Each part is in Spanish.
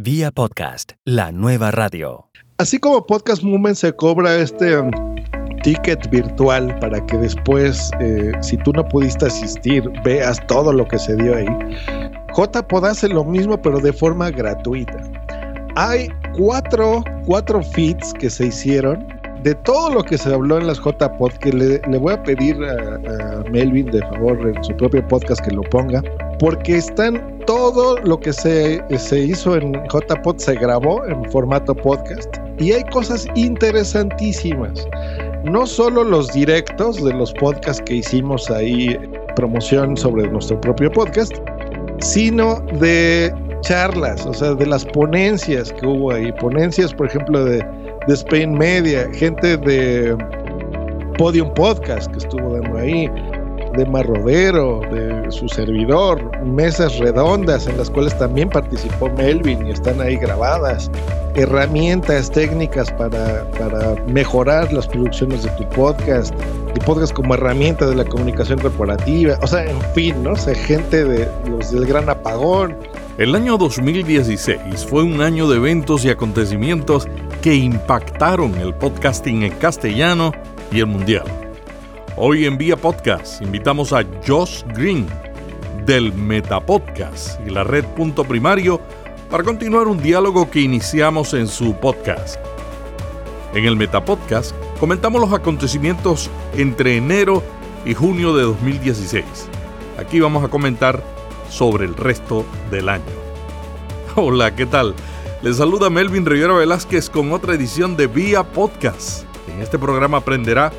Vía podcast, la nueva radio. Así como Podcast Movement se cobra este um, ticket virtual para que después, eh, si tú no pudiste asistir, veas todo lo que se dio ahí. JPod hace lo mismo, pero de forma gratuita. Hay cuatro, cuatro feeds que se hicieron de todo lo que se habló en las JPod, que le, voy a pedir a, a Melvin de favor en su propio podcast que lo ponga, porque están todo lo que se, se hizo en JPod se grabó en formato podcast y hay cosas interesantísimas. No solo los directos de los podcasts que hicimos ahí, promoción sobre nuestro propio podcast, sino de charlas, o sea, de las ponencias que hubo ahí. Ponencias, por ejemplo, de, de Spain Media, gente de Podium Podcast que estuvo dando ahí, de Marrodero, de su servidor, mesas redondas en las cuales también participó Melvin y están ahí grabadas, herramientas técnicas para, para mejorar las producciones de tu podcast, y podcast como herramienta de la comunicación corporativa, o sea, en fin, ¿no? O gente de del gran apagón. El año 2016 fue un año de eventos y acontecimientos que impactaron el podcasting en castellano y el mundial. Hoy en Vía Podcast invitamos a Josh Green del Metapodcast y la red Punto Primario para continuar un diálogo que iniciamos en su podcast. En el Metapodcast comentamos los acontecimientos entre enero y junio de 2016. Aquí vamos a comentar sobre el resto del año. Hola, ¿qué tal? Les saluda Melvin Rivera Velázquez con otra edición de Vía Podcast. En este programa aprenderá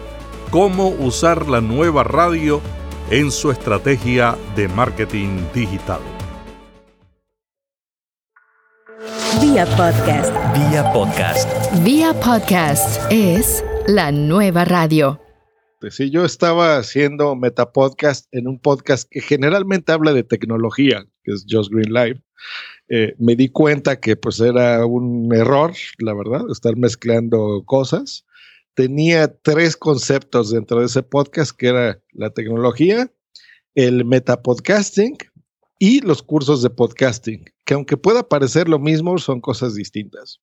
cómo usar la nueva radio en su estrategia de marketing digital. Vía podcast. Vía podcast. Vía podcast es la nueva radio. Si yo estaba haciendo Metapodcast en un podcast que generalmente habla de tecnología, que es Just Green Live, eh, me di cuenta que pues era un error, la verdad, estar mezclando cosas tenía tres conceptos dentro de ese podcast, que era la tecnología, el metapodcasting y los cursos de podcasting, que aunque pueda parecer lo mismo, son cosas distintas.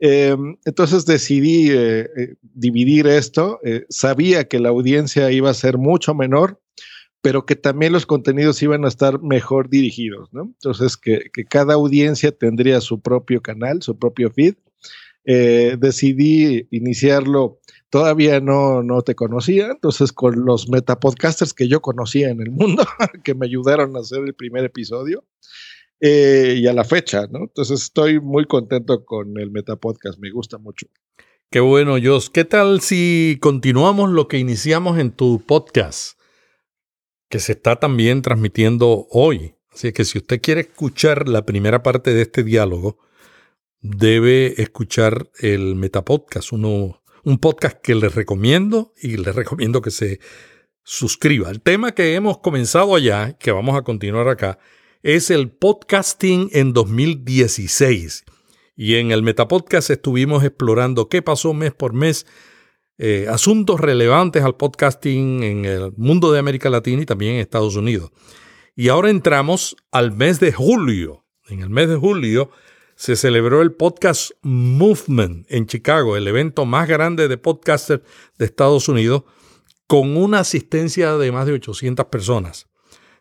Eh, entonces decidí eh, eh, dividir esto. sabía que la audiencia iba a ser mucho menor, pero que también los contenidos iban a estar mejor dirigidos, ¿no? Entonces, que, cada audiencia tendría su propio canal, su propio feed, eh, decidí iniciarlo, todavía no, no te conocía, entonces con los metapodcasters que yo conocía en el mundo, que me ayudaron a hacer el primer episodio, eh, y a la fecha, ¿no? Entonces estoy muy contento con el metapodcast, me gusta mucho. Qué bueno, Jos. ¿Qué tal si continuamos lo que iniciamos en tu podcast, que se está también transmitiendo hoy? Así que si usted quiere escuchar la primera parte de este diálogo, debe escuchar el Metapodcast, uno, un podcast que les recomiendo y les recomiendo que se suscriba. El tema que hemos comenzado allá, que vamos a continuar acá, es el podcasting en 2016. Y en el Metapodcast estuvimos explorando qué pasó mes por mes, eh, asuntos relevantes al podcasting en el mundo de América Latina y también en Estados Unidos. Y ahora entramos al mes de julio. En el mes de julio se celebró el Podcast Movement en Chicago, el evento más grande de podcasters de Estados Unidos, con una asistencia de más de 800 personas.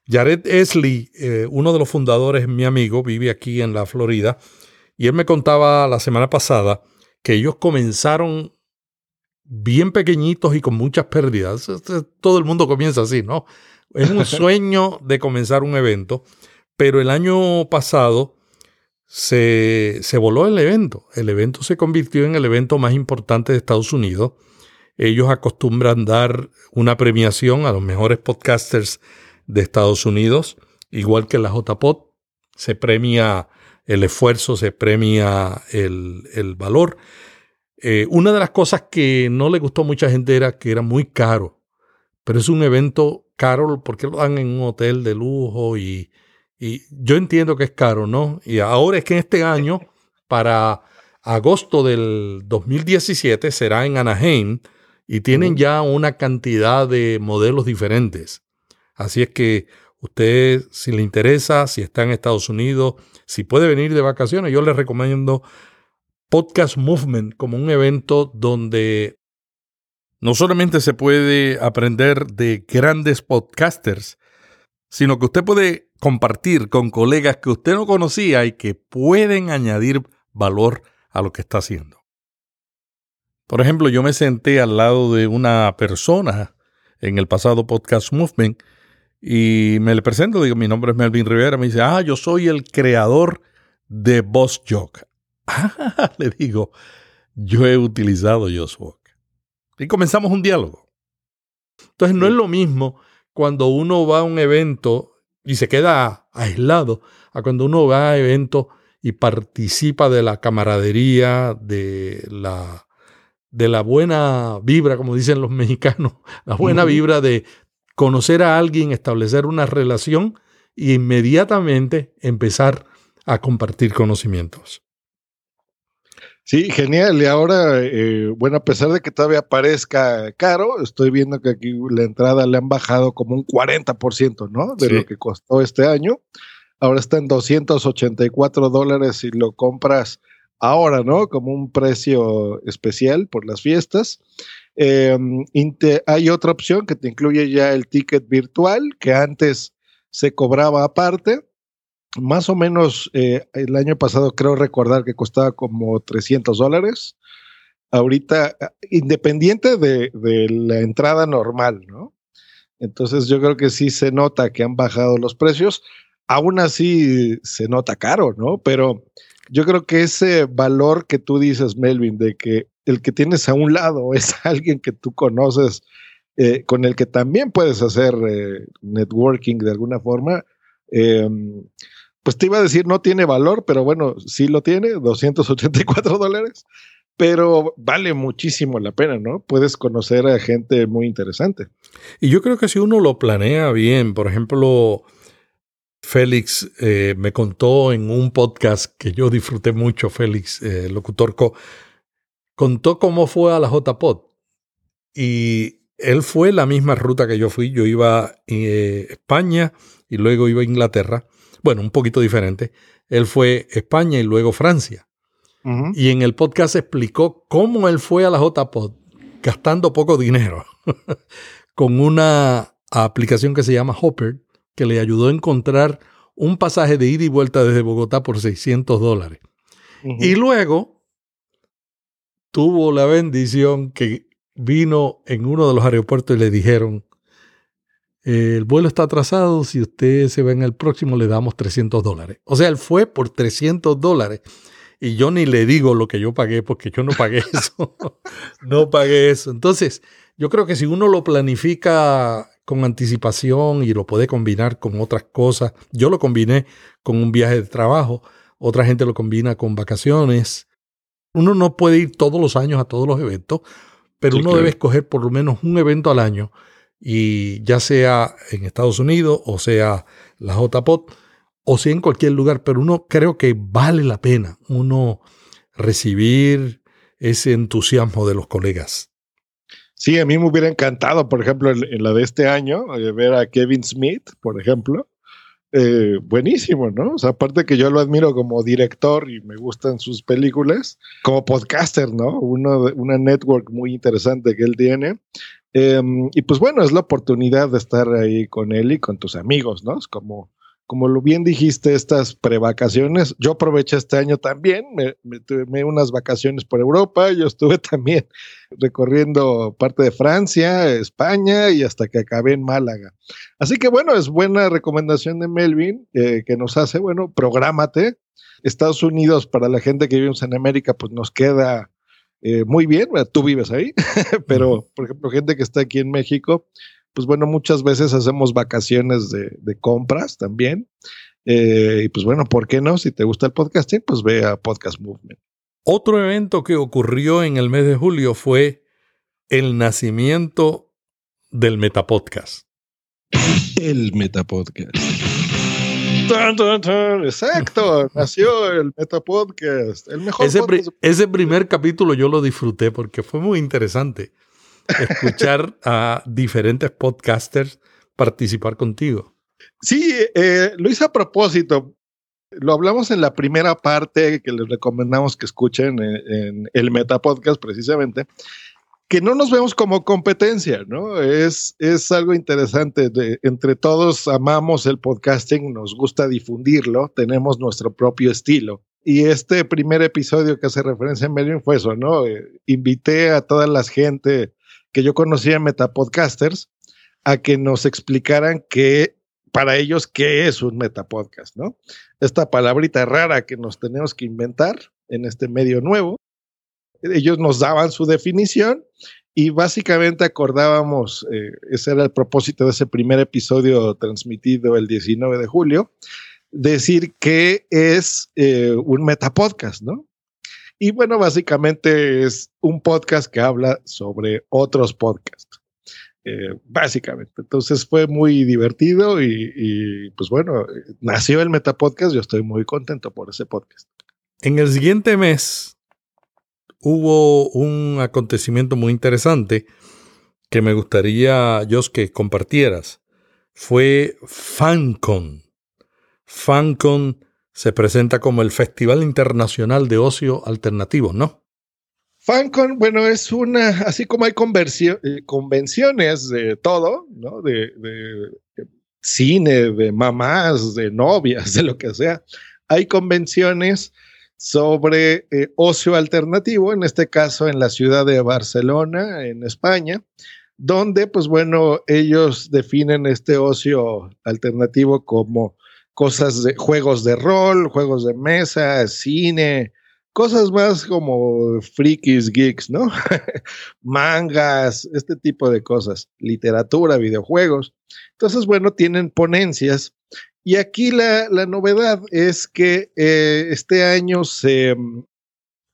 Jared Esley, eh, uno de los fundadores, mi amigo, vive aquí en la Florida, y él me contaba la semana pasada que ellos comenzaron bien pequeñitos y con muchas pérdidas. Todo el mundo comienza así, ¿no? Es un sueño de comenzar un evento, pero el año pasado se, se voló el evento. El evento se convirtió en el evento más importante de Estados Unidos. Ellos acostumbran dar una premiación a los mejores podcasters de Estados Unidos, igual que la JPod. Se premia el esfuerzo, se premia el, el valor. Eh, una de las cosas que no le gustó a mucha gente era que era muy caro, pero es un evento caro porque lo dan en un hotel de lujo y, y yo entiendo que es caro, ¿no? Y ahora es que en este año, para agosto del 2017, será en Anaheim y tienen ya una cantidad de modelos diferentes. Así es que Usted, si le interesa, si está en Estados Unidos, si puede venir de vacaciones, yo le recomiendo Podcast Movement como un evento donde no solamente se puede aprender de grandes podcasters, sino que usted puede compartir con colegas que usted no conocía y que pueden añadir valor a lo que está haciendo. Por ejemplo, yo me senté al lado de una persona en el pasado podcast Movement y me le presento, digo, mi nombre es Melvin Rivera, me dice, ah, yo soy el creador de Boss Joke. Ah, le digo, yo he utilizado Just Y comenzamos un diálogo. Entonces no es lo mismo cuando uno va a un evento y se queda aislado, a cuando uno va a eventos y participa de la camaradería, de la, de la buena vibra, como dicen los mexicanos, la buena vibra de conocer a alguien, establecer una relación e inmediatamente empezar a compartir conocimientos. Sí, genial. Y ahora, eh, bueno, a pesar de que todavía parezca caro, estoy viendo que aquí la entrada le han bajado como un 40%, ¿no? De lo que costó este año. Ahora está en 284 dólares si lo compras ahora, ¿no? Como un precio especial por las fiestas. Em, hay otra opción que te incluye ya el ticket virtual, que antes se cobraba aparte más o menos eh, el año pasado creo recordar que costaba como 300 dólares. Ahorita, independiente de, la entrada normal, ¿no? Entonces yo creo que sí se nota que han bajado los precios. Aún así se nota caro, ¿no? Pero yo creo que ese valor que tú dices, Melvin, de que el que tienes a un lado es alguien que tú conoces, eh, con el que también puedes hacer eh, networking de alguna forma, eh, pues te iba a decir no tiene valor, pero bueno, sí lo tiene, 284 dólares, pero vale muchísimo la pena, ¿no? Puedes conocer a gente muy interesante. Y yo creo que si uno lo planea bien, por ejemplo, Félix eh, me contó en un podcast que yo disfruté mucho, Félix, eh, locutor co, contó cómo fue a la JPod. Y él fue la misma ruta que yo fui. Yo iba a eh, España y luego iba a Inglaterra bueno, un poquito diferente. Él fue España y luego Francia. Y en el podcast explicó cómo él fue a la JPod gastando poco dinero con una aplicación que se llama Hopper, que le ayudó a encontrar un pasaje de ida y vuelta desde Bogotá por 600 dólares. Y luego tuvo la bendición que vino en uno de los aeropuertos y le dijeron, el vuelo está atrasado, si usted se va en el próximo le damos 300 dólares. O sea, él fue por 300 dólares y yo ni le digo lo que yo pagué porque yo no pagué eso. no pagué eso. Entonces, yo creo que si uno lo planifica con anticipación y lo puede combinar con otras cosas, yo lo combiné con un viaje de trabajo, otra gente lo combina con vacaciones. Uno no puede ir todos los años a todos los eventos, pero uno debe escoger por lo menos un evento al año y ya sea en Estados Unidos o sea la JPOT o sea en cualquier lugar, pero uno creo que vale la pena uno recibir ese entusiasmo de los colegas. Sí, a mí me hubiera encantado, por ejemplo, en, la de este año, eh, ver a Kevin Smith, por ejemplo. Eh, buenísimo, ¿no? O sea, aparte que yo lo admiro como director y me gustan sus películas, como podcaster, ¿no? Uno, una network muy interesante que él tiene. Em, y pues bueno, es la oportunidad de estar ahí con él y con tus amigos, ¿no? Es como, como lo bien dijiste, estas prevacaciones. Yo aproveché este año también, me, tuve unas vacaciones por Europa, yo estuve también recorriendo parte de Francia, España y hasta que acabé en Málaga. Así que bueno, es buena recomendación de Melvin eh, que nos hace, bueno, prográmate. Estados Unidos, para la gente que vivimos en América, pues nos queda eh, muy bien, tú vives ahí, pero por ejemplo, gente que está aquí en México, pues bueno, muchas veces hacemos vacaciones de, compras también. Eh, y pues bueno, ¿por qué no? Si te gusta el podcasting, pues ve a Podcast Movement. Otro evento que ocurrió en el mes de julio fue el nacimiento del Metapodcast. El Metapodcast. Exacto, nació el Metapodcast, el mejor ese, ese primer capítulo yo lo disfruté porque fue muy interesante escuchar a diferentes podcasters participar contigo. Sí, eh, lo hice a propósito. Lo hablamos en la primera parte que les recomendamos que escuchen en, en el Meta Podcast precisamente, que no nos vemos como competencia, ¿no? Es, es algo interesante. De, entre todos amamos el podcasting, nos gusta difundirlo, tenemos nuestro propio estilo. Y este primer episodio que hace referencia a Melvin fue eso, ¿no? Eh, invité a toda la gente que yo conocía Metapodcasters a que nos explicaran qué, para ellos, qué es un Metapodcast, ¿no? Esta palabrita rara que nos tenemos que inventar en este medio nuevo ellos nos daban su definición y básicamente acordábamos, eh, ese era el propósito de ese primer episodio transmitido el 19 de julio, decir que es eh, un metapodcast, ¿no? Y bueno, básicamente es un podcast que habla sobre otros podcasts. Eh, básicamente. Entonces fue muy divertido y, y, pues bueno, nació el Metapodcast. Yo estoy muy contento por ese podcast. En el siguiente mes hubo un acontecimiento muy interesante que me gustaría, Jos, que compartieras. Fue FanCon. FanCon se presenta como el Festival Internacional de Ocio Alternativo, ¿no? FanCon, bueno, es una, así como hay eh, convenciones de todo, ¿no? De, cine, de mamás, de novias, de lo que sea. Hay convenciones sobre eh, ocio alternativo, en este caso en la ciudad de Barcelona, en España, donde, pues bueno, ellos definen este ocio alternativo como cosas de juegos de rol, juegos de mesa, cine, cosas más como frikis, geeks, ¿no? Mangas, este tipo de cosas, literatura, videojuegos. Entonces, bueno, tienen ponencias y aquí la, la novedad es que eh, este año se um,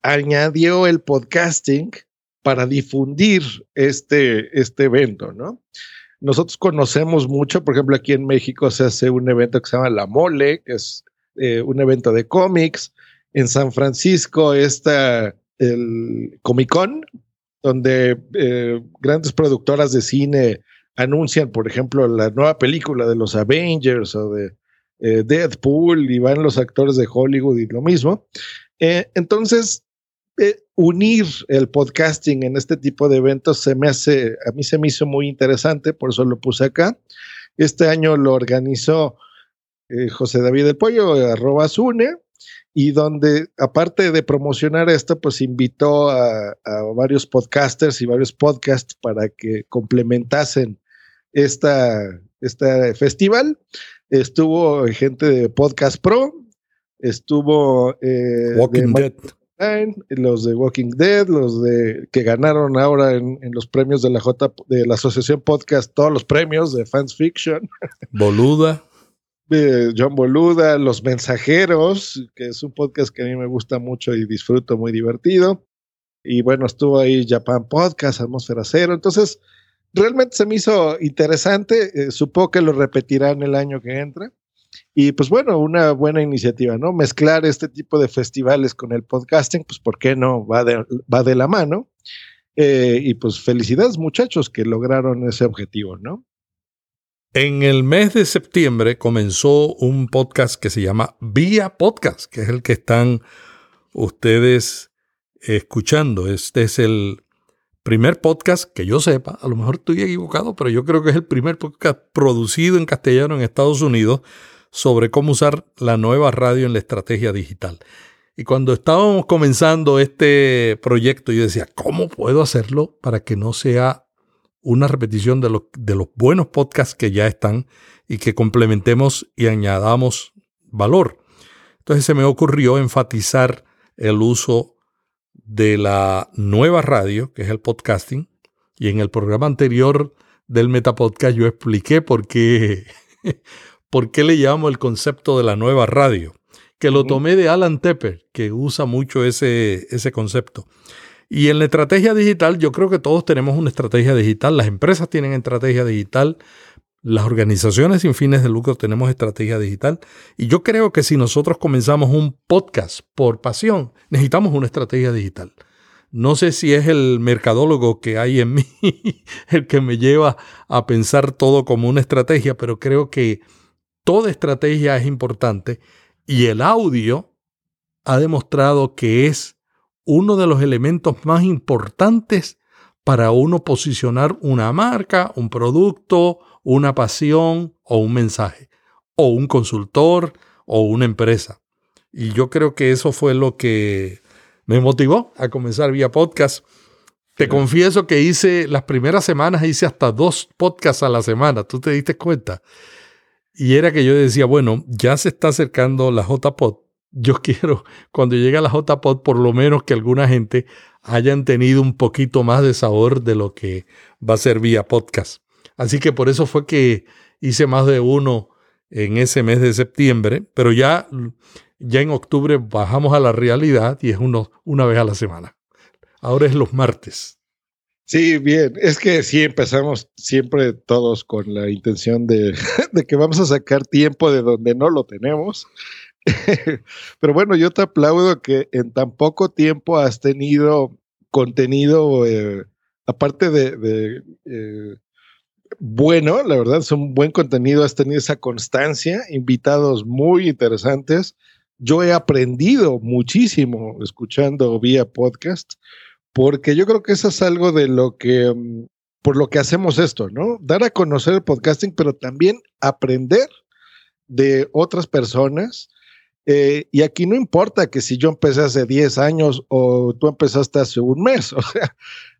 añadió el podcasting para difundir este, este evento, ¿no? Nosotros conocemos mucho, por ejemplo, aquí en México se hace un evento que se llama La Mole, que es eh, un evento de cómics. En San Francisco está el Comic Con, donde eh, grandes productoras de cine anuncian, por ejemplo, la nueva película de los Avengers o de eh, Deadpool y van los actores de Hollywood y lo mismo. Eh, entonces, eh, unir el podcasting en este tipo de eventos se me hace, a mí se me hizo muy interesante, por eso lo puse acá. Este año lo organizó José David del Pollo, arroba Zune, y donde, aparte de promocionar esto, pues invitó a, a, varios podcasters y varios podcasts para que complementasen esta, este festival. Estuvo gente de Podcast Pro, estuvo eh, Walking de Dead. los de Walking Dead, los de que ganaron ahora en, en, los premios de la J de la Asociación Podcast, todos los premios de Fans Fiction. Boluda. John Boluda, Los Mensajeros, que es un podcast que a mí me gusta mucho y disfruto, muy divertido. Y bueno, estuvo ahí Japan Podcast, Atmósfera Cero. Entonces, realmente se me hizo interesante. Eh, supongo que lo repetirán el año que entra. Y pues bueno, una buena iniciativa, ¿no? Mezclar este tipo de festivales con el podcasting, pues ¿por qué no? Va de, va de la mano. Eh, y pues felicidades muchachos que lograron ese objetivo, ¿no? En el mes de septiembre comenzó un podcast que se llama Vía Podcast, que es el que están ustedes escuchando. Este es el primer podcast que yo sepa, a lo mejor estoy equivocado, pero yo creo que es el primer podcast producido en castellano en Estados Unidos sobre cómo usar la nueva radio en la estrategia digital. Y cuando estábamos comenzando este proyecto, yo decía, ¿cómo puedo hacerlo para que no sea una repetición de los, de los buenos podcasts que ya están y que complementemos y añadamos valor? Entonces se me ocurrió enfatizar el uso de la nueva radio, que es el podcasting, y en el programa anterior del Metapodcast yo expliqué por qué, por qué le llamo el concepto de la nueva radio, que lo tomé de Alan Tepper, que usa mucho ese, ese concepto. Y en la estrategia digital, yo creo que todos tenemos una estrategia digital, las empresas tienen estrategia digital, las organizaciones sin fines de lucro tenemos estrategia digital y yo creo que si nosotros comenzamos un podcast por pasión, necesitamos una estrategia digital. No sé si es el mercadólogo que hay en mí el que me lleva a pensar todo como una estrategia, pero creo que toda estrategia es importante y el audio ha demostrado que es uno de los elementos más importantes para uno posicionar una marca, un producto, una pasión o un mensaje, o un consultor o una empresa. Y yo creo que eso fue lo que me motivó a comenzar vía podcast. Te confieso que hice las primeras semanas, hice hasta dos podcasts a la semana, tú te diste cuenta. Y era que yo decía, bueno, ya se está acercando la JPod. Yo quiero, cuando llegue a la JPod, por lo menos que alguna gente hayan tenido un poquito más de sabor de lo que va a ser vía podcast. Así que por eso fue que hice más de uno en ese mes de septiembre, pero ya, ya en octubre bajamos a la realidad y es uno, una vez a la semana. Ahora es los martes. Sí, bien. Es que sí empezamos siempre todos con la intención de, que vamos a sacar tiempo de donde no lo tenemos. Pero bueno, yo te aplaudo que en tan poco tiempo has tenido contenido, eh, aparte de, eh, bueno, la verdad es un buen contenido, has tenido esa constancia, invitados muy interesantes. Yo he aprendido muchísimo escuchando vía podcast, porque yo creo que eso es algo de lo que, mm, por lo que hacemos esto, ¿no? Dar a conocer el podcasting, pero también aprender de otras personas. Eh, y aquí no importa que si yo empecé hace 10 años o tú empezaste hace un mes, o sea,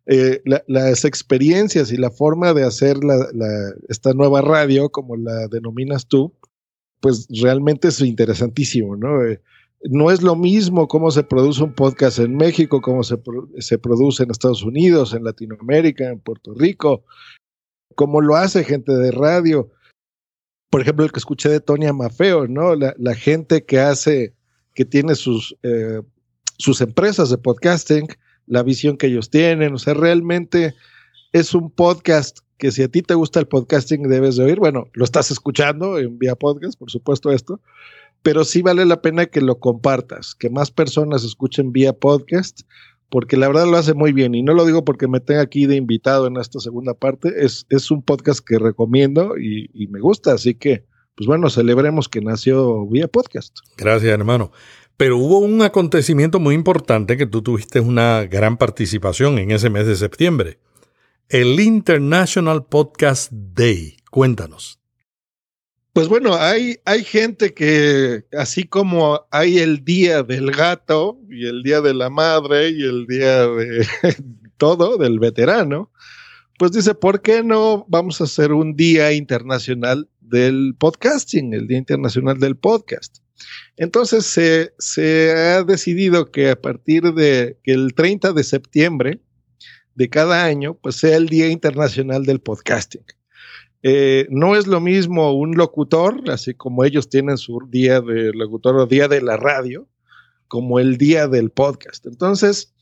eh, las experiencias y la forma de hacer esta nueva radio, como la denominas tú, pues realmente es interesantísimo, ¿no? Eh, no es lo mismo cómo se produce un podcast en México, cómo se, se produce en Estados Unidos, en Latinoamérica, en Puerto Rico, cómo lo hace gente de radio. Por ejemplo, el que escuché de Tony Amafeo, ¿no? La, gente que hace, que tiene sus, eh, sus empresas de podcasting, la visión que ellos tienen. O sea, realmente es un podcast que si a ti te gusta el podcasting debes de oír. Bueno, lo estás escuchando en vía podcast, por supuesto esto, pero sí vale la pena que lo compartas, que más personas escuchen vía podcast, porque la verdad lo hace muy bien. Y no lo digo porque me tenga aquí de invitado en esta segunda parte, es, es un podcast que recomiendo y, y me gusta, así que, pues bueno, celebremos que nació vía podcast. Gracias, hermano. Pero hubo un acontecimiento muy importante que tú tuviste una gran participación en ese mes de septiembre. El International Podcast Day. Cuéntanos. Pues bueno, hay, hay gente que, así como hay el día del gato y el día de la madre y el día de todo, del veterano, pues dice, ¿por qué no vamos a hacer un día internacional del podcasting, el Día Internacional del Podcast? Entonces se, ha decidido que a partir de que el 30 de septiembre de cada año, pues sea el Día Internacional del Podcasting. Eh, no es lo mismo un locutor, así como ellos tienen su día de locutor o día de la radio, como el día del podcast. Entonces,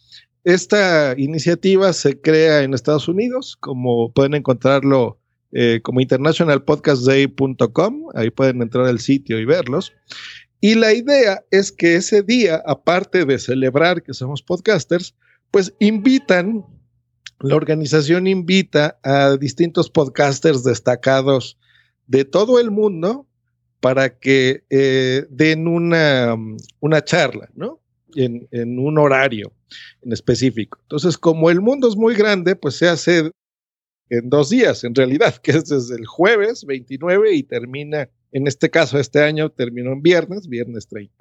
esta iniciativa se crea en Estados Unidos, como pueden encontrarlo eh, como internationalpodcastday.com, ahí pueden entrar al sitio y verlos. Y la idea es que ese día, aparte de celebrar que somos podcasters, pues invitan, la organización invita a distintos podcasters destacados de todo el mundo para que eh, den una, una, charla, ¿no? En, en, un horario en específico. Entonces, como el mundo es muy grande, pues se hace en dos días, en realidad, que es desde el jueves 29 y termina en este caso, este año terminó en viernes, viernes 30.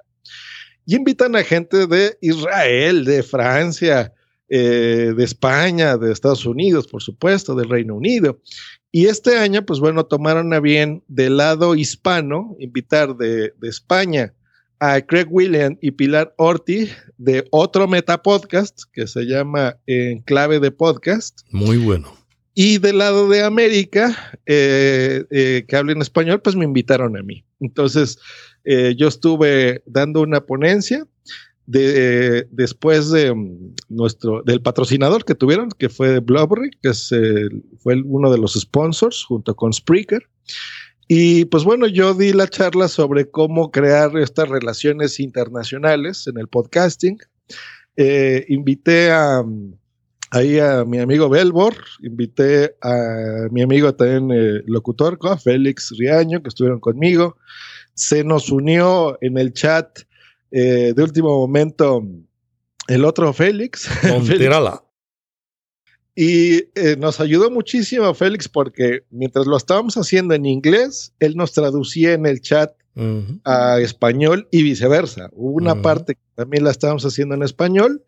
Y invitan a gente de Israel, de Francia, eh, de España, de Estados Unidos, por supuesto, del Reino Unido. Y este año, pues bueno, tomaron a bien del lado hispano invitar de, de España a Craig William y Pilar Orti de otro metapodcast que se llama En Clave de Podcast. Muy bueno. Y del lado de América, eh, eh, que hablen español, pues me invitaron a mí. Entonces, eh, yo estuve dando una ponencia de, después de mm, nuestro, del patrocinador que tuvieron, que fue Blubbery, que fue uno de los sponsors junto con Spreaker. Y pues bueno, yo di la charla sobre cómo crear estas relaciones internacionales en el podcasting. invité a, mm, ahí a mi amigo Belbor, invité a mi amigo también eh, locutor, Félix Riaño, que estuvieron conmigo. Se nos unió en el chat eh, de último momento el otro Félix. Monterala. y eh, nos ayudó muchísimo Félix porque mientras lo estábamos haciendo en inglés, él nos traducía en el chat a español y viceversa. Hubo una parte que también la estábamos haciendo en español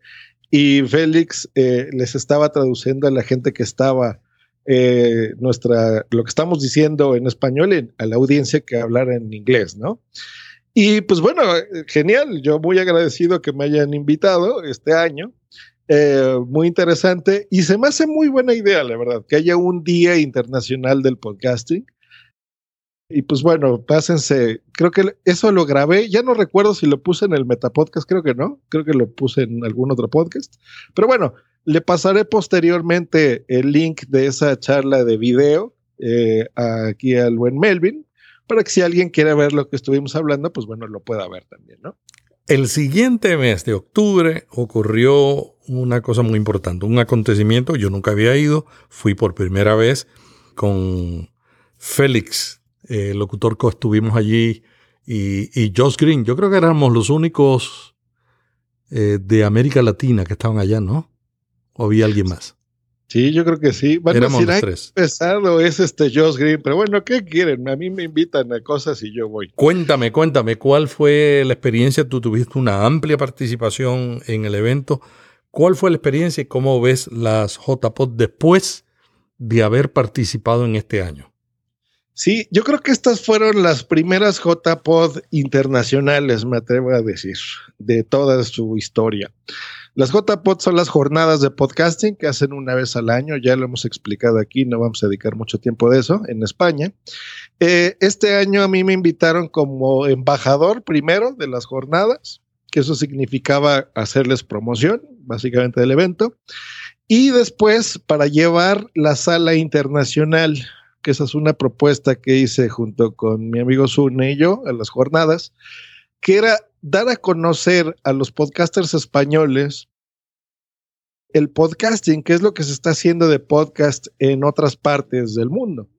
y Félix eh, les estaba traduciendo a la gente que estaba eh, nuestra lo que estamos diciendo en español en- a la audiencia que hablara en inglés, ¿no? Y pues bueno, eh, genial. Yo muy agradecido que me hayan invitado este año. Eh, muy interesante y se me hace muy buena idea, la verdad, que haya un día internacional del podcasting. Y pues bueno, pásense. Creo que eso lo grabé. Ya no recuerdo si lo puse en el Metapodcast, creo que no. Creo que lo puse en algún otro podcast. Pero bueno, le pasaré posteriormente el link de esa charla de video eh, aquí al buen Melvin, para que si alguien quiere ver lo que estuvimos hablando, pues bueno, lo pueda ver también, ¿no? El siguiente mes de octubre ocurrió una cosa muy importante, un acontecimiento. Yo nunca había ido, fui por primera vez con Félix, el locutor que estuvimos allí, y, y Josh Green. Yo creo que éramos los únicos eh, de América Latina que estaban allá, ¿no? ¿O había alguien más? Sí, yo creo que sí. Van a Éramos decir, los "Ay, tres. pesado es este Josh Green, pero bueno, ¿qué quieren? A mí me invitan a cosas y yo voy. Cuéntame, cuéntame, ¿cuál fue la experiencia? Tú tuviste una amplia participación en el evento. ¿Cuál fue la experiencia y cómo ves las JPOD después de haber participado en este año? Sí, yo creo que estas fueron las primeras JPod internacionales, me atrevo a decir, de toda su historia. Las JPod son las jornadas de podcasting que hacen una vez al año, ya lo hemos explicado aquí, no vamos a dedicar mucho tiempo de eso, en España. Eh, este año a mí me invitaron como embajador primero de las jornadas, que eso significaba hacerles promoción, básicamente del evento, y después para llevar la sala internacional que esa es una propuesta que hice junto con mi amigo Zune y yo a las jornadas, que era dar a conocer a los podcasters españoles el podcasting, que es lo que se está haciendo de podcast en otras partes del mundo.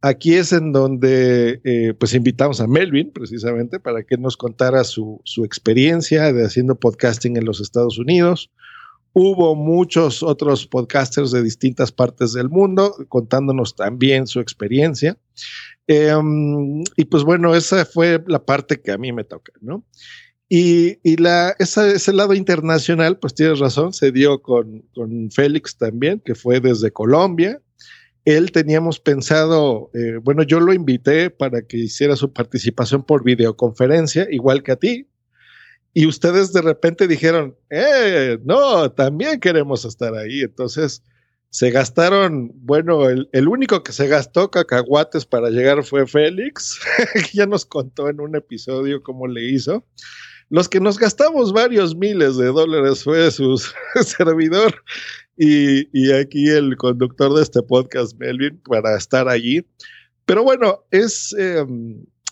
Aquí es en donde eh, pues invitamos a Melvin precisamente para que nos contara su, su experiencia de haciendo podcasting en los Estados Unidos, Hubo muchos otros podcasters de distintas partes del mundo contándonos también su experiencia. Eh, y pues bueno, esa fue la parte que a mí me toca, ¿no? Y, y la, esa, ese lado internacional, pues tienes razón, se dio con, con Félix también, que fue desde Colombia. Él teníamos pensado, eh, bueno, yo lo invité para que hiciera su participación por videoconferencia, igual que a ti, y ustedes de repente dijeron, eh, no, también queremos estar ahí. Entonces se gastaron, bueno, el, único que se gastó cacahuates para llegar fue Félix, que ya nos contó en un episodio cómo le hizo. Los que nos gastamos varios miles de dólares fue su servidor y, y aquí el conductor de este podcast, Melvin, para estar allí. Pero bueno, es... Eh,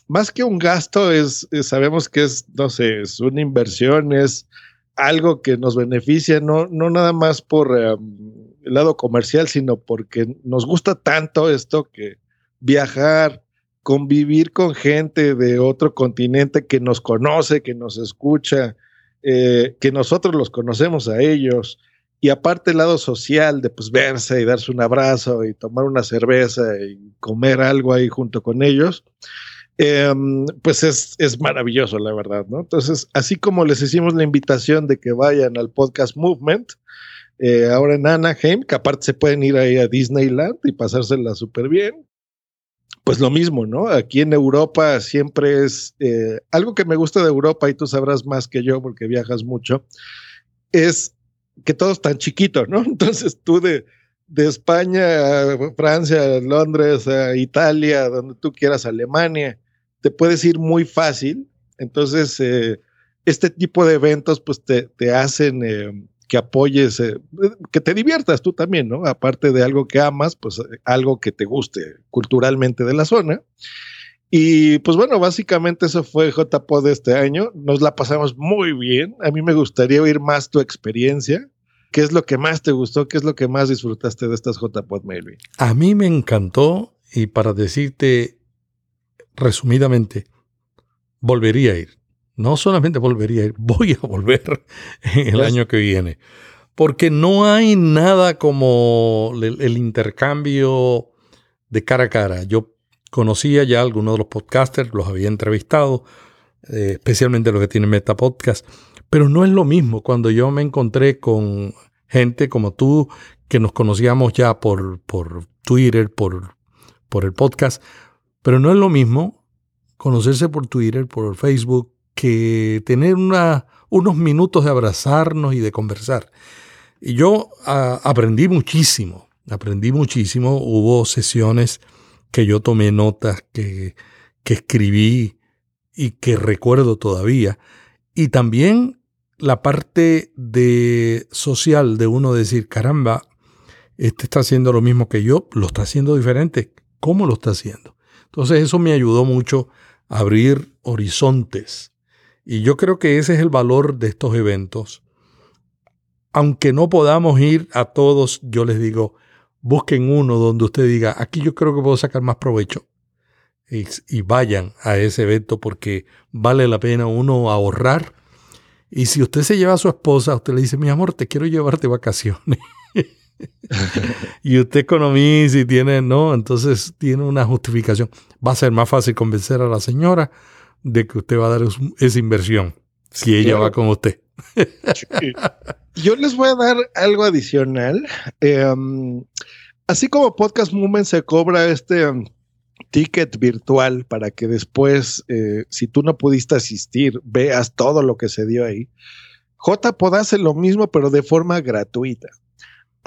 más que un gasto, es, es, sabemos que es, no sé, es una inversión, es algo que nos beneficia, no, no nada más por um, el lado comercial, sino porque nos gusta tanto esto que viajar, convivir con gente de otro continente que nos conoce, que nos escucha, eh, que nosotros los conocemos a ellos. Y aparte el lado social de pues verse y darse un abrazo y tomar una cerveza y comer algo ahí junto con ellos, eh, pues es, es, maravilloso, la verdad, ¿no? Entonces, así como les hicimos la invitación de que vayan al podcast Movement, eh, ahora en Anaheim, que aparte se pueden ir ahí a Disneyland y pasársela súper bien, pues lo mismo, ¿no? Aquí en Europa siempre es eh, algo que me gusta de Europa y tú sabrás más que yo porque viajas mucho, es que todo es tan chiquito, ¿no? Entonces tú de, de España Francia, Londres, Italia, donde tú quieras, Alemania, te puedes ir muy fácil. Entonces, eh, este tipo de eventos, pues te, te hacen eh, que apoyes, eh, que te diviertas tú también, ¿no? Aparte de algo que amas, pues algo que te guste culturalmente de la zona. Y pues bueno, básicamente eso fue JPod de este año. Nos la pasamos muy bien. A mí me gustaría oír más tu experiencia. ¿Qué es lo que más te gustó? ¿Qué es lo que más disfrutaste de estas JPod Melvin? A mí me encantó y para decirte resumidamente, volvería a ir. No solamente volvería a ir, voy a volver el año que viene. Porque no hay nada como el, el, intercambio de cara a cara. Yo conocía ya algunos de los podcasters, los había entrevistado, eh, especialmente los que tienen Meta Podcast, pero no es lo mismo cuando yo me encontré con gente como tú, que nos conocíamos ya por, por Twitter, por, por el podcast, pero no es lo mismo conocerse por Twitter, por Facebook, que tener unos minutos de abrazarnos y de conversar. Y yo a, aprendí muchísimo, aprendí muchísimo. Hubo sesiones que yo tomé notas, que, que escribí y que recuerdo todavía. Y también la parte de social de uno decir, caramba, este está haciendo lo mismo que yo, lo está haciendo diferente. ¿Cómo lo está haciendo? Entonces eso me ayudó mucho a abrir horizontes. Y yo creo que ese es el valor de estos eventos. Aunque no podamos ir a todos, yo les digo, busquen uno donde usted diga, aquí yo creo que puedo sacar más provecho. Y, vayan a ese evento porque vale la pena uno ahorrar. Y si usted se lleva a su esposa, usted le dice, mi amor, te quiero llevarte vacaciones. y usted economiza y tiene, no, entonces tiene una justificación. Va a ser más fácil convencer a la señora de que usted va a dar esa inversión si ella va con usted. Yo les voy a dar algo adicional. Um, así como Podcast Movement se cobra este um, ticket virtual para que después, eh, si tú no pudiste asistir, veas todo lo que se dio ahí. JPod hace lo mismo, pero de forma gratuita.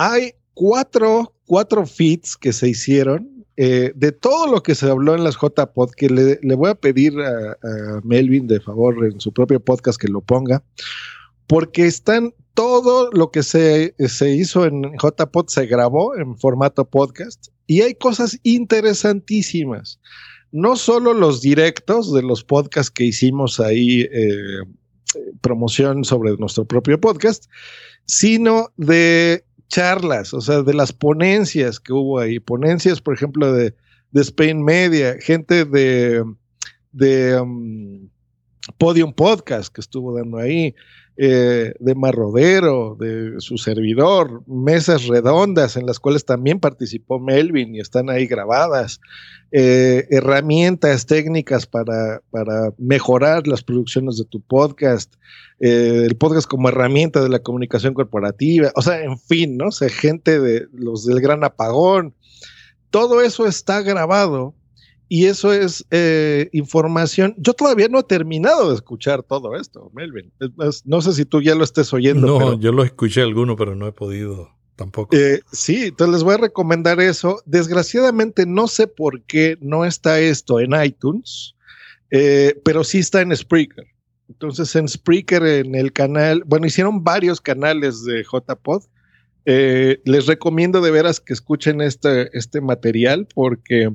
Hay cuatro, cuatro feeds que se hicieron eh, de todo lo que se habló en las JPod, que le, voy a pedir a, a, Melvin de favor en su propio podcast que lo ponga, porque están todo lo que se, se hizo en JPod se grabó en formato podcast y hay cosas interesantísimas. No solo los directos de los podcasts que hicimos ahí, eh, promoción sobre nuestro propio podcast, sino de charlas, o sea, de las ponencias que hubo ahí, ponencias, por ejemplo, de, de Spain Media, gente de, de um, Podium Podcast que estuvo dando ahí, eh, de Marrodero, de su servidor, mesas redondas en las cuales también participó Melvin y están ahí grabadas, eh, herramientas técnicas para, para, mejorar las producciones de tu podcast, eh, el podcast como herramienta de la comunicación corporativa, o sea, en fin, ¿no? O sea, gente de los del gran apagón, todo eso está grabado y eso es eh, información. Yo todavía no he terminado de escuchar todo esto, Melvin. no sé si tú ya lo estés oyendo. No, pero, yo lo escuché alguno, pero no he podido tampoco. Eh, sí, entonces les voy a recomendar eso. Desgraciadamente no sé por qué no está esto en iTunes, eh, pero sí está en Spreaker. Entonces en Spreaker, en el canal, bueno, hicieron varios canales de JPod. Les recomiendo de veras que escuchen este, este material porque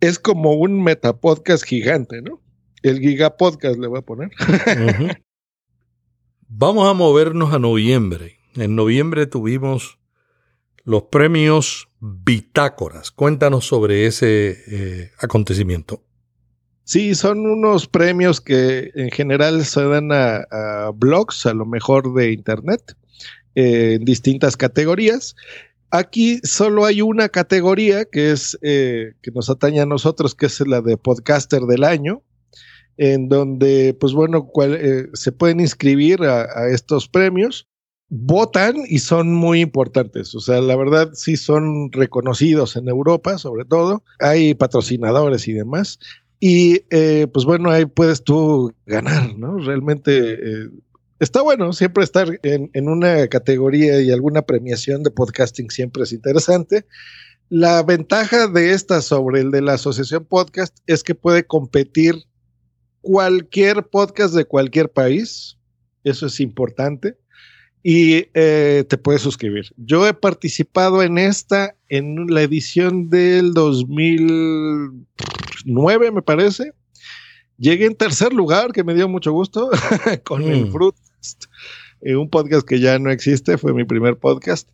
es como un metapodcast gigante, ¿no? El gigapodcast le voy a poner. uh -huh. Vamos a movernos a noviembre. En noviembre tuvimos los premios Bitácoras. Cuéntanos sobre ese eh, acontecimiento. Sí, son unos premios que en general se dan a, a blogs, a lo mejor de Internet, eh, en distintas categorías. Aquí solo hay una categoría que es eh, que nos atañe a nosotros, que es la de podcaster del año, en donde, pues bueno, cual, eh, se pueden inscribir a, estos premios, votan y son muy importantes. O sea, la verdad sí son reconocidos en Europa, sobre todo. Hay patrocinadores y demás. Y eh, pues bueno, ahí puedes tú ganar, ¿no? Realmente eh, está bueno, siempre estar en, en, una categoría y alguna premiación de podcasting siempre es interesante. La ventaja de esta sobre el de la Asociación Podcast es que puede competir cualquier podcast de cualquier país, eso es importante, y eh, te puedes suscribir. Yo he participado en esta, en la edición del 2009, me parece. Llegué en tercer lugar, que me dio mucho gusto, con mm. el Fruit eh, un podcast que ya no existe, fue mi primer podcast.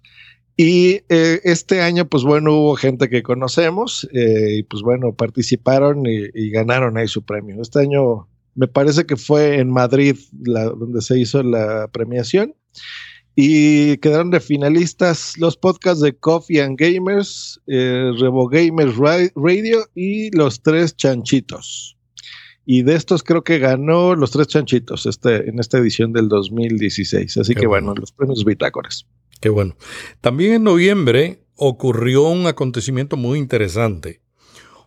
Y eh, este año, pues bueno, hubo gente que conocemos eh, y pues bueno, participaron y, ganaron ahí su premio. Este año me parece que fue en Madrid donde se hizo la premiación y quedaron de finalistas los podcasts de Coffee and Gamers, eh, Revo Gamers Radio y Los Tres Chanchitos. Y de estos creo que ganó Los Tres Chanchitos este, en esta edición del 2016. Así que bueno, los premios bitácoras. Qué bueno. También en noviembre ocurrió un acontecimiento muy interesante.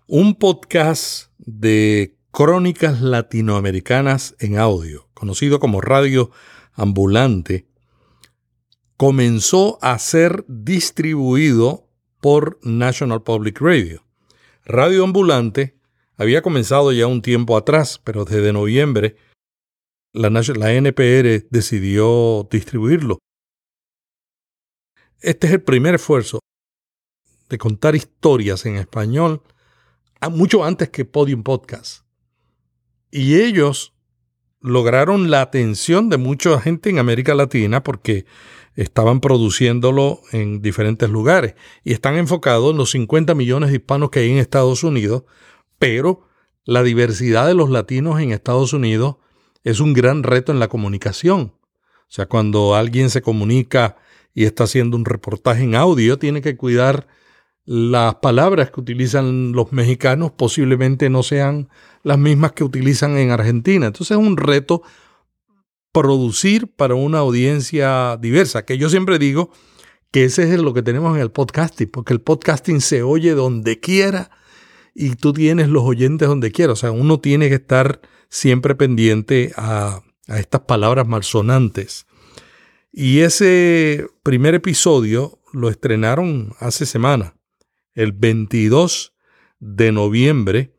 Un podcast de crónicas latinoamericanas en audio, conocido como Radio Ambulante, comenzó a ser distribuido por National Public Radio. Radio Ambulante había comenzado ya un tiempo atrás, pero desde noviembre la, NPR decidió distribuirlo. Este es el primer esfuerzo de contar historias en español mucho antes que Podium Podcast. Y ellos lograron la atención de mucha gente en América Latina porque estaban produciéndolo en diferentes lugares y están enfocados en los 50 millones de hispanos que hay en Estados Unidos, pero la diversidad de los latinos en Estados Unidos es un gran reto en la comunicación. O sea, cuando alguien se comunica y está haciendo un reportaje en audio, tiene que cuidar las palabras que utilizan los mexicanos, posiblemente no sean las mismas que utilizan en Argentina. Entonces es un reto producir para una audiencia diversa, que yo siempre digo que ese es lo que tenemos en el podcasting, porque el podcasting se oye donde quiera y tú tienes los oyentes donde quiera. O sea, uno tiene que estar siempre pendiente a, a estas palabras malsonantes. Y ese primer episodio lo estrenaron hace semana, el 22 de noviembre,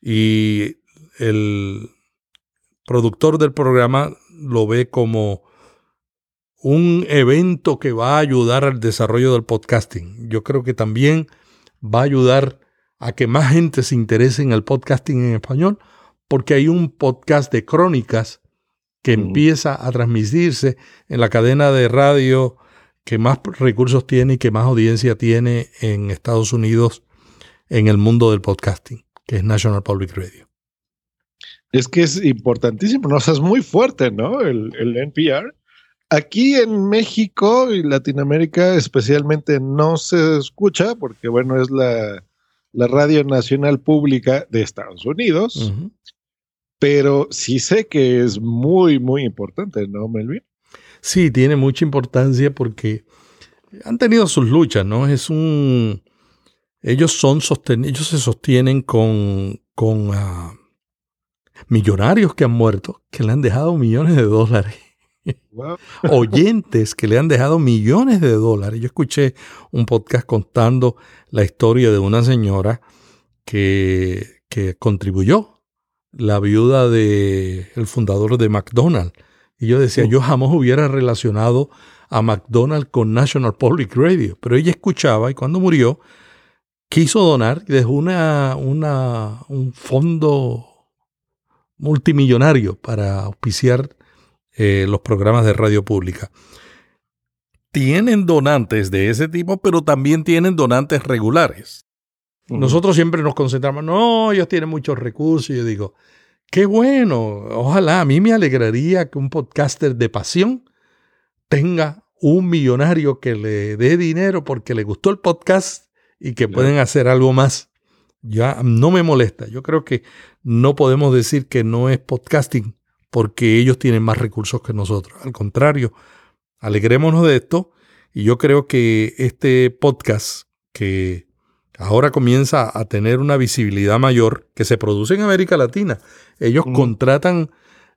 y el productor del programa lo ve como un evento que va a ayudar al desarrollo del podcasting. Yo creo que también va a ayudar a que más gente se interese en el podcasting en español, porque hay un podcast de crónicas que empieza a transmitirse en la cadena de radio que más recursos tiene y que más audiencia tiene en Estados Unidos en el mundo del podcasting, que es National Public Radio. Es que es importantísimo, ¿no? O sea, es muy fuerte, ¿no? El, el NPR. Aquí en México y Latinoamérica especialmente no se escucha porque, bueno, es la, radio nacional pública de Estados Unidos, pero sí sé que es muy, muy importante, ¿no, Melvin? Sí, tiene mucha importancia porque han tenido sus luchas, ¿no? Es un... Ellos son sosten ellos se sostienen con, con ah, millonarios que han muerto, que le han dejado millones de dólares. Oyentes que le han dejado millones de dólares. Yo escuché un podcast contando la historia de una señora que, que contribuyó, la viuda del el fundador de McDonald's. Y yo decía, yo jamás hubiera relacionado a McDonald's con National Public Radio, pero ella escuchaba y cuando murió quiso donar y dejó una, una, un fondo multimillonario para auspiciar eh, los programas de radio pública. Tienen donantes de ese tipo, pero también tienen donantes regulares. Nosotros siempre nos concentramos, no, ellos tienen muchos recursos. Y yo digo, qué bueno, ojalá, a mí me alegraría que un podcaster de pasión tenga un millonario que le dé dinero porque le gustó el podcast y que pueden hacer algo más ya no me molesta. Yo creo que no podemos decir que no es podcasting porque ellos tienen más recursos que nosotros. Al contrario, alegrémonos de esto y yo creo que este podcast que ahora comienza a tener una visibilidad mayor que se produce en América Latina. Ellos contratan,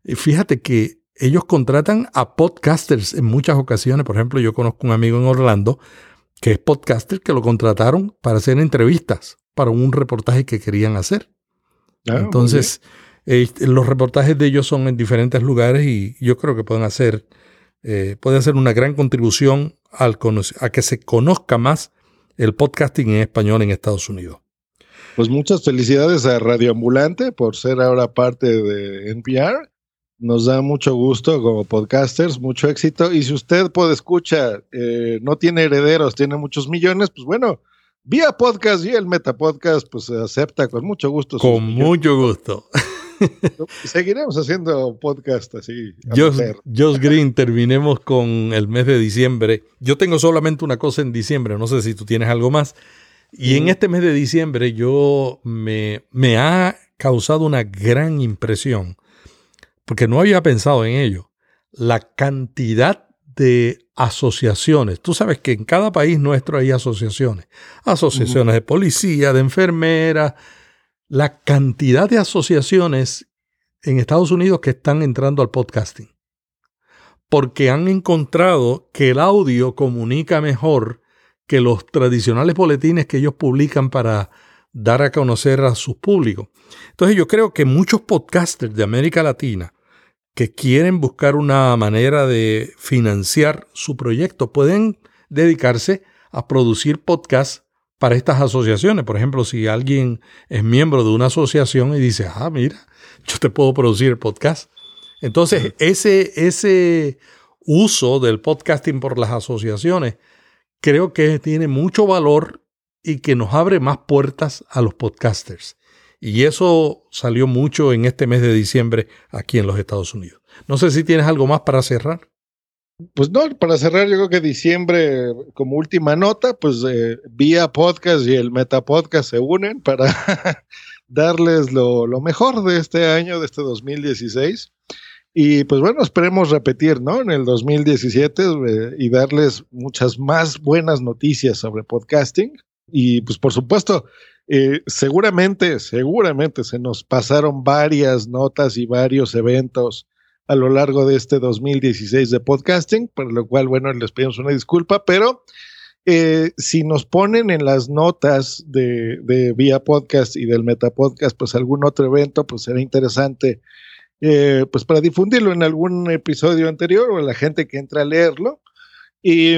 fíjate que ellos contratan a podcasters en muchas ocasiones. Por ejemplo, yo conozco un amigo en Orlando que es podcaster que lo contrataron para hacer entrevistas para un reportaje que querían hacer. Ah, Entonces, eh, los reportajes de ellos son en diferentes lugares y yo creo que pueden hacer, eh, puede hacer una gran contribución al a que se conozca más el podcasting en español en Estados Unidos. Pues muchas felicidades a Radio Ambulante por ser ahora parte de NPR. Nos da mucho gusto como podcasters, mucho éxito. Y si usted puede escuchar, eh, no tiene herederos, tiene muchos millones, pues bueno, vía podcast y el Metapodcast, pues acepta con mucho gusto. Con mucho gusto. Seguiremos haciendo podcast así. Josh, Green, terminemos con el mes de diciembre. Yo tengo solamente una cosa en diciembre, no sé si tú tienes algo más. Y en este mes de diciembre yo me, me ha causado una gran impresión, porque no había pensado en ello, la cantidad de asociaciones. Tú sabes que en cada país nuestro hay asociaciones. Asociaciones de policía, de enfermeras, la cantidad de asociaciones en Estados Unidos que están entrando al podcasting. Porque han encontrado que el audio comunica mejor que los tradicionales boletines que ellos publican para dar a conocer a sus públicos. Entonces yo creo que muchos podcasters de América Latina que quieren buscar una manera de financiar su proyecto pueden dedicarse a producir podcasts para estas asociaciones. Por ejemplo, si alguien es miembro de una asociación y dice, ah, mira, yo te puedo producir el podcast. Entonces, ese, ese uso del podcasting por las asociaciones creo que tiene mucho valor y que nos abre más puertas a los podcasters. Y eso salió mucho en este mes de diciembre aquí en los Estados Unidos. No sé si tienes algo más para cerrar. Pues no, para cerrar, yo creo que diciembre, como última nota, pues eh, vía podcast y el Metapodcast se unen para darles lo, lo, mejor de este año, de este 2016. Y pues bueno, esperemos repetir, ¿no? En el 2017 eh, y darles muchas más buenas noticias sobre podcasting. Y pues por supuesto, eh, seguramente, seguramente se nos pasaron varias notas y varios eventos a lo largo de este 2016 de podcasting, por lo cual, bueno, les pedimos una disculpa, pero eh, si nos ponen en las notas de, Vía Podcast y del Metapodcast, pues algún otro evento, pues será interesante eh, pues para difundirlo en algún episodio anterior o la gente que entra a leerlo. Y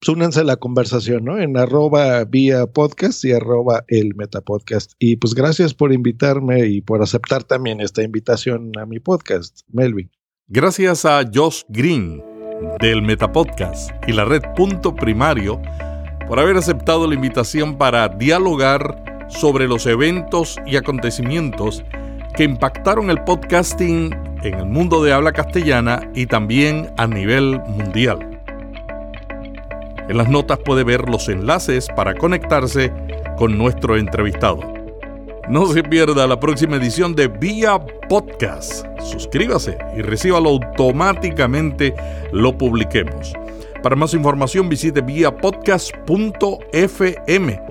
pues a la conversación, ¿no? En arroba vía podcast y arroba el metapodcast. Y pues gracias por invitarme y por aceptar también esta invitación a mi podcast, Melvin. Gracias a Josh Green del Metapodcast y la red Punto Primario por haber aceptado la invitación para dialogar sobre los eventos y acontecimientos que impactaron el podcasting en el mundo de habla castellana y también a nivel mundial. En las notas puede ver los enlaces para conectarse con nuestro entrevistado. No se pierda la próxima edición de Vía Podcast. Suscríbase y recíbalo automáticamente lo publiquemos. Para más información visite viapodcast.fm.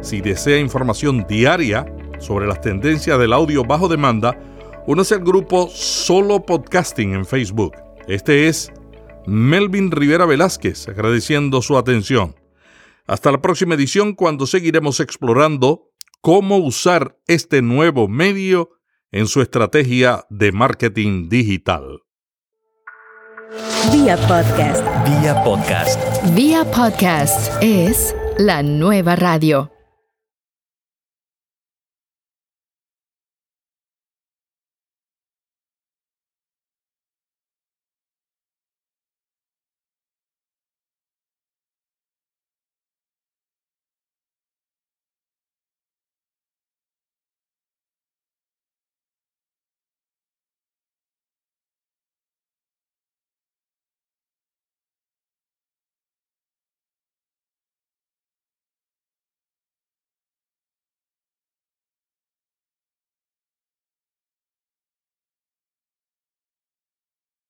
Si desea información diaria, sobre las tendencias del audio bajo demanda, únase al grupo Solo Podcasting en Facebook. Este es Melvin Rivera Velázquez, agradeciendo su atención. Hasta la próxima edición cuando seguiremos explorando cómo usar este nuevo medio en su estrategia de marketing digital. Vía podcast. Vía podcast. Vía podcast es la nueva radio.